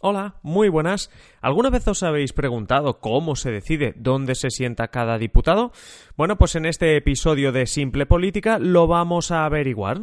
Hola, muy buenas. ¿Alguna vez os habéis preguntado cómo se decide dónde se sienta cada diputado? Bueno, pues en este episodio de Simple Política lo vamos a averiguar.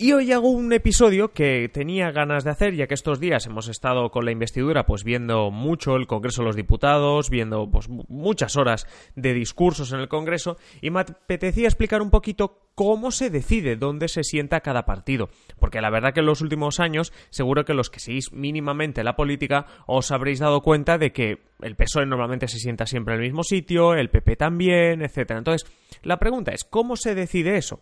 Y hoy hago un episodio que tenía ganas de hacer, ya que estos días hemos estado con la investidura, pues viendo mucho el Congreso de los Diputados, viendo pues muchas horas de discursos en el Congreso, y me apetecía explicar un poquito cómo se decide dónde se sienta cada partido. Porque la verdad que en los últimos años, seguro que los que seguís mínimamente la política, os habréis dado cuenta de que el PSOE normalmente se sienta siempre en el mismo sitio, el PP también, etcétera. Entonces, la pregunta es, ¿cómo se decide eso?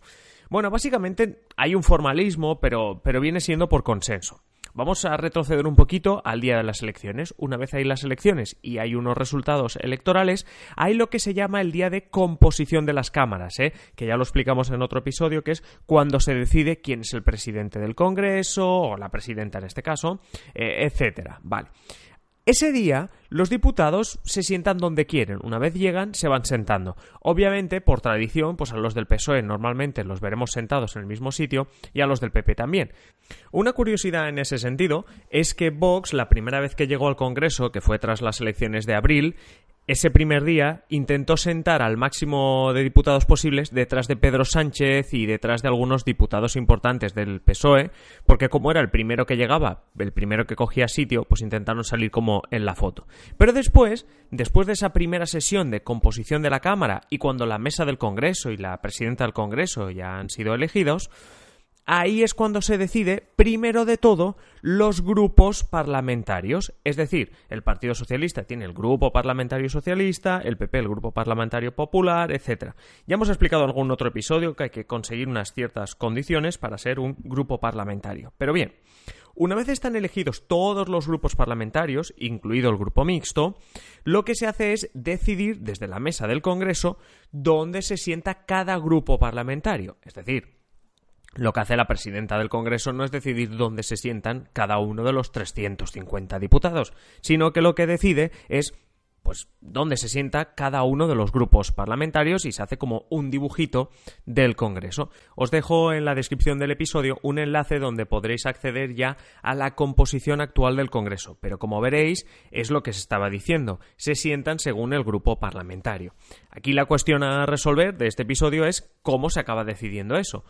Bueno, básicamente hay un formalismo, pero, pero viene siendo por consenso. Vamos a retroceder un poquito al día de las elecciones. Una vez hay las elecciones y hay unos resultados electorales, hay lo que se llama el día de composición de las cámaras, ¿eh? que ya lo explicamos en otro episodio, que es cuando se decide quién es el presidente del Congreso, o la presidenta en este caso, eh, etcétera. Vale. Ese día los diputados se sientan donde quieren. Una vez llegan, se van sentando. Obviamente, por tradición, pues a los del PSOE normalmente los veremos sentados en el mismo sitio y a los del PP también. Una curiosidad en ese sentido es que Vox, la primera vez que llegó al Congreso, que fue tras las elecciones de abril, ese primer día intentó sentar al máximo de diputados posibles detrás de Pedro Sánchez y detrás de algunos diputados importantes del PSOE, porque como era el primero que llegaba, el primero que cogía sitio, pues intentaron salir como en la foto. Pero después, después de esa primera sesión de composición de la Cámara y cuando la mesa del Congreso y la presidenta del Congreso ya han sido elegidos, ahí es cuando se decide, primero de todo, los grupos parlamentarios. Es decir, el Partido Socialista tiene el Grupo Parlamentario Socialista, el PP el Grupo Parlamentario Popular, etc. Ya hemos explicado en algún otro episodio que hay que conseguir unas ciertas condiciones para ser un grupo parlamentario. Pero bien, una vez están elegidos todos los grupos parlamentarios, incluido el grupo mixto, lo que se hace es decidir desde la mesa del Congreso dónde se sienta cada grupo parlamentario. Es decir, lo que hace la presidenta del Congreso no es decidir dónde se sientan cada uno de los 350 diputados, sino que lo que decide es pues dónde se sienta cada uno de los grupos parlamentarios y se hace como un dibujito del Congreso. Os dejo en la descripción del episodio un enlace donde podréis acceder ya a la composición actual del Congreso, pero como veréis es lo que se estaba diciendo, se sientan según el grupo parlamentario. Aquí la cuestión a resolver de este episodio es cómo se acaba decidiendo eso.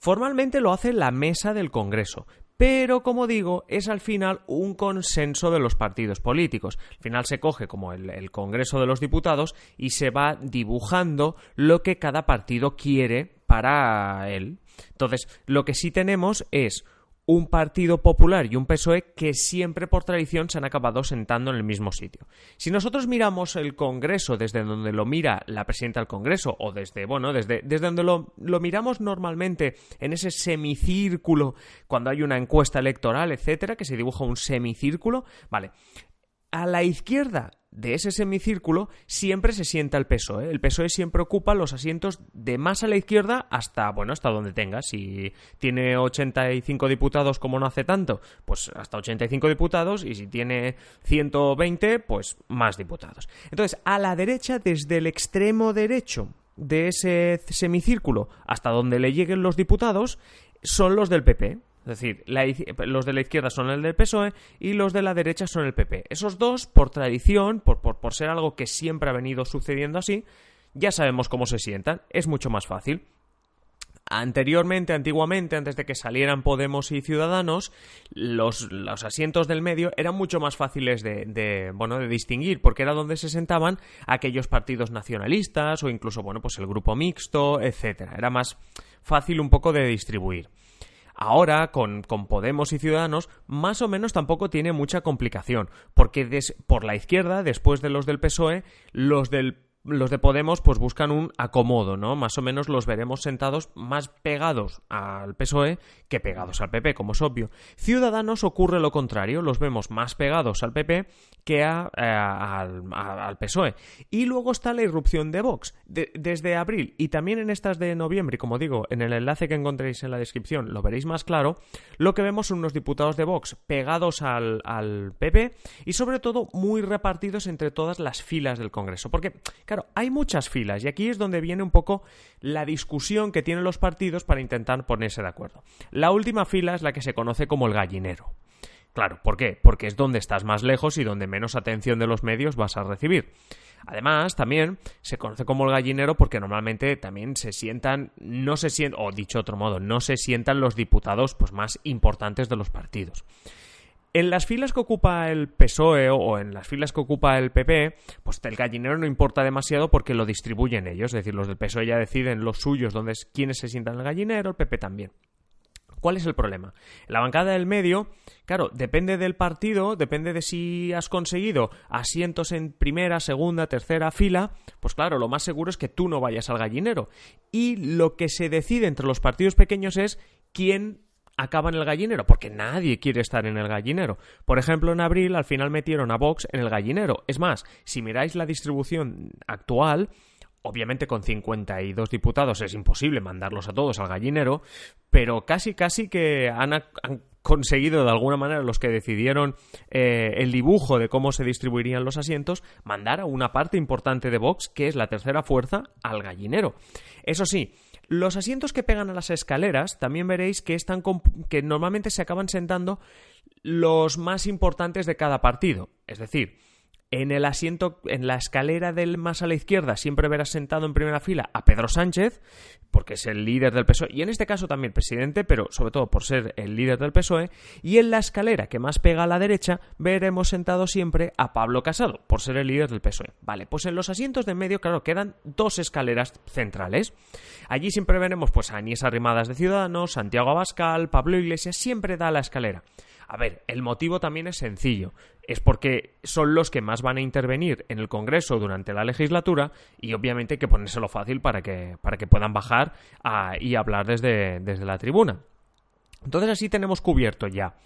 Formalmente lo hace la mesa del Congreso, pero como digo, es al final un consenso de los partidos políticos. Al final se coge como el, Congreso de los Diputados y se va dibujando lo que cada partido quiere para él. Entonces, lo que sí tenemos es un Partido Popular y un PSOE que siempre por tradición se han acabado sentando en el mismo sitio. Si nosotros miramos el Congreso desde donde lo mira la presidenta del Congreso o desde, bueno, desde, desde donde lo, lo miramos normalmente en ese semicírculo cuando hay una encuesta electoral, etcétera, que se dibuja un semicírculo, vale. A la izquierda de ese semicírculo siempre se sienta el PSOE. El PSOE siempre ocupa los asientos de más a la izquierda hasta, bueno, hasta donde tenga. Si tiene 85 diputados como no hace tanto, pues hasta 85 diputados y si tiene 120, pues más diputados. Entonces, a la derecha, desde el extremo derecho de ese semicírculo hasta donde le lleguen los diputados, son los del PP. Es decir, los de la izquierda son el del PSOE y los de la derecha son el PP. Esos dos, por tradición, por, ser algo que siempre ha venido sucediendo así, ya sabemos cómo se sientan. Es mucho más fácil. Anteriormente, antiguamente, antes de que salieran Podemos y Ciudadanos, los, asientos del medio eran mucho más fáciles de, bueno, de distinguir, porque era donde se sentaban aquellos partidos nacionalistas o incluso, bueno, pues el grupo mixto, etcétera. Era más fácil un poco de distribuir. Ahora, con, Podemos y Ciudadanos, más o menos tampoco tiene mucha complicación, porque por la izquierda, después de los del PSOE, los del los de Podemos pues buscan un acomodo, ¿no? Más o menos los veremos sentados más pegados al PSOE que pegados al PP, como es obvio. Ciudadanos ocurre lo contrario, los vemos más pegados al PP que a, eh, al, PSOE. Y luego está la irrupción de Vox. desde abril y también en estas de noviembre, y como digo, en el enlace que encontréis en la descripción lo veréis más claro, lo que vemos son unos diputados de Vox pegados al, al PP y sobre todo muy repartidos entre todas las filas del Congreso. Porque Claro, hay muchas filas y aquí es donde viene un poco la discusión que tienen los partidos para intentar ponerse de acuerdo. La última fila es la que se conoce como el gallinero. Claro, ¿por qué? Porque es donde estás más lejos y donde menos atención de los medios vas a recibir. Además, también se conoce como el gallinero porque normalmente también se sientan, no se sientan, o dicho otro modo, no se sientan los diputados pues, más importantes de los partidos. En las filas que ocupa el PSOE o en las filas que ocupa el PP, pues el gallinero no importa demasiado porque lo distribuyen ellos, es decir, los del PSOE ya deciden los suyos, donde es, quiénes se sientan en el gallinero, el PP también. ¿Cuál es el problema? La bancada del medio, claro, depende del partido, depende de si has conseguido asientos en primera, segunda, tercera fila, pues claro, lo más seguro es que tú no vayas al gallinero. Y lo que se decide entre los partidos pequeños es quién acaba en el gallinero, porque nadie quiere estar en el gallinero. Por ejemplo, en abril al final metieron a Vox en el gallinero. Es más, si miráis la distribución actual, obviamente con 52 diputados es imposible mandarlos a todos al gallinero, pero casi casi que han, conseguido de alguna manera los que decidieron eh, el dibujo de cómo se distribuirían los asientos, mandar a una parte importante de Vox, que es la tercera fuerza, al gallinero. Eso sí, los asientos que pegan a las escaleras también veréis que, están que normalmente se acaban sentando los más importantes de cada partido. Es decir, en el asiento, en la escalera del más a la izquierda, siempre verás sentado en primera fila a Pedro Sánchez, porque es el líder del PSOE, y en este caso también presidente, pero sobre todo por ser el líder del PSOE, y en la escalera que más pega a la derecha, veremos sentado siempre a Pablo Casado, por ser el líder del PSOE. Vale, pues en los asientos de medio, claro, quedan dos escaleras centrales. Allí siempre veremos pues a Arrimadas de Ciudadanos, Santiago Abascal, Pablo Iglesias, siempre da la escalera. A ver, el motivo también es sencillo. Es porque son los que más van a intervenir en el Congreso durante la legislatura y obviamente hay que ponérselo fácil para que, para que puedan bajar y hablar desde, desde la tribuna. Entonces así tenemos cubierto ya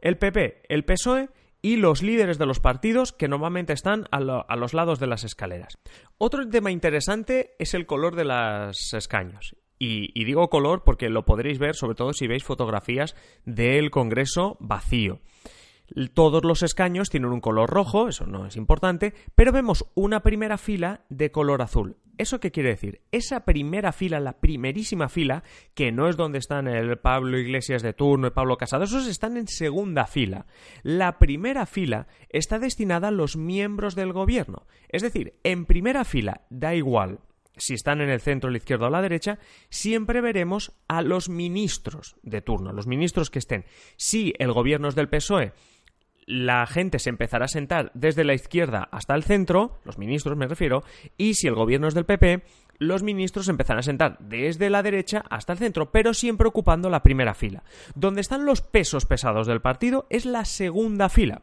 el PP, el PSOE y los líderes de los partidos que normalmente están a, a, los lados de las escaleras. Otro tema interesante es el color de los escaños. Y, digo color porque lo podréis ver sobre todo si veis fotografías del Congreso vacío. Todos los escaños tienen un color rojo, eso no es importante, pero vemos una primera fila de color azul. ¿Eso qué quiere decir? Esa primera fila, la primerísima fila, que no es donde están el Pablo Iglesias de turno y Pablo Casado, esos están en segunda fila. La primera fila está destinada a los miembros del gobierno. Es decir, en primera fila da igual si están en el centro, la izquierda o la derecha, siempre veremos a los ministros de turno, los ministros que estén. Si el gobierno es del PSOE, la gente se empezará a sentar desde la izquierda hasta el centro, los ministros me refiero, y si el gobierno es del PP, los ministros empezarán a sentar desde la derecha hasta el centro, pero siempre ocupando la primera fila. Donde están los pesos pesados del partido es la segunda fila.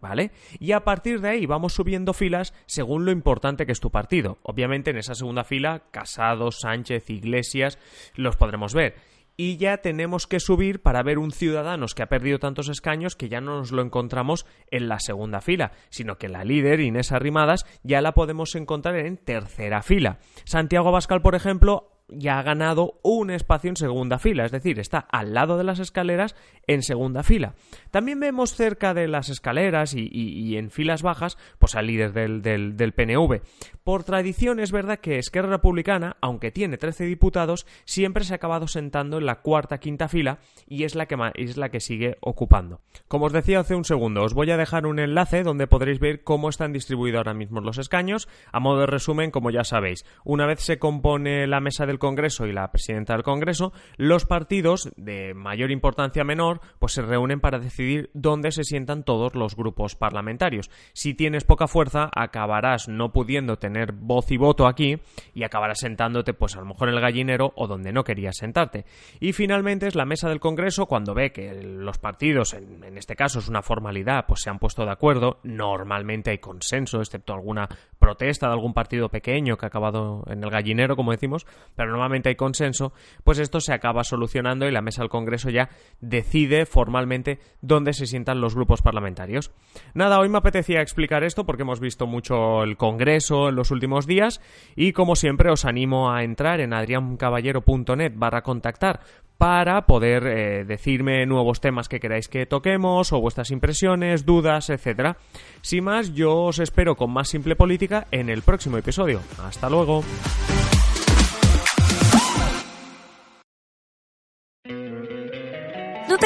¿Vale? Y a partir de ahí vamos subiendo filas según lo importante que es tu partido. Obviamente en esa segunda fila, Casado, Sánchez, Iglesias, los podremos ver. Y ya tenemos que subir para ver un Ciudadanos que ha perdido tantos escaños que ya no nos lo encontramos en la segunda fila, sino que la líder, Inés Arrimadas, ya la podemos encontrar en tercera fila. Santiago Abascal, por ejemplo, ya ha ganado un espacio en segunda fila, es decir, está al lado de las escaleras en segunda fila. También vemos cerca de las escaleras y, en filas bajas, pues al líder del, del, PNV. Por tradición es verdad que Esquerra Republicana, aunque tiene 13 diputados, siempre se ha acabado sentando en la cuarta, quinta fila y es la que, es la que sigue ocupando. Como os decía hace un segundo, os voy a dejar un enlace donde podréis ver cómo están distribuidos ahora mismo los escaños. A modo de resumen, como ya sabéis, una vez se compone la mesa del Congreso y la presidenta del Congreso, los partidos de mayor importancia menor pues se reúnen para decidir dónde se sientan todos los grupos parlamentarios. Si tienes poca fuerza, acabarás no pudiendo tener voz y voto aquí y acabarás sentándote pues a lo mejor en el gallinero o donde no querías sentarte. Y finalmente es la mesa del Congreso cuando ve que los partidos, en, en este caso es una formalidad, pues se han puesto de acuerdo, normalmente hay consenso, excepto alguna protesta de algún partido pequeño que ha acabado en el gallinero, como decimos, pero normalmente hay consenso, pues esto se acaba solucionando y la mesa del Congreso ya decide formalmente dónde se sientan los grupos parlamentarios. Nada, hoy me apetecía explicar esto porque hemos visto mucho el Congreso en los últimos días y como siempre os animo a entrar en adriancaballero.net barra contactar para poder eh, decirme nuevos temas que queráis que toquemos o vuestras impresiones, dudas, etc. Sin más, yo os espero con más simple política en el próximo episodio. Hasta luego.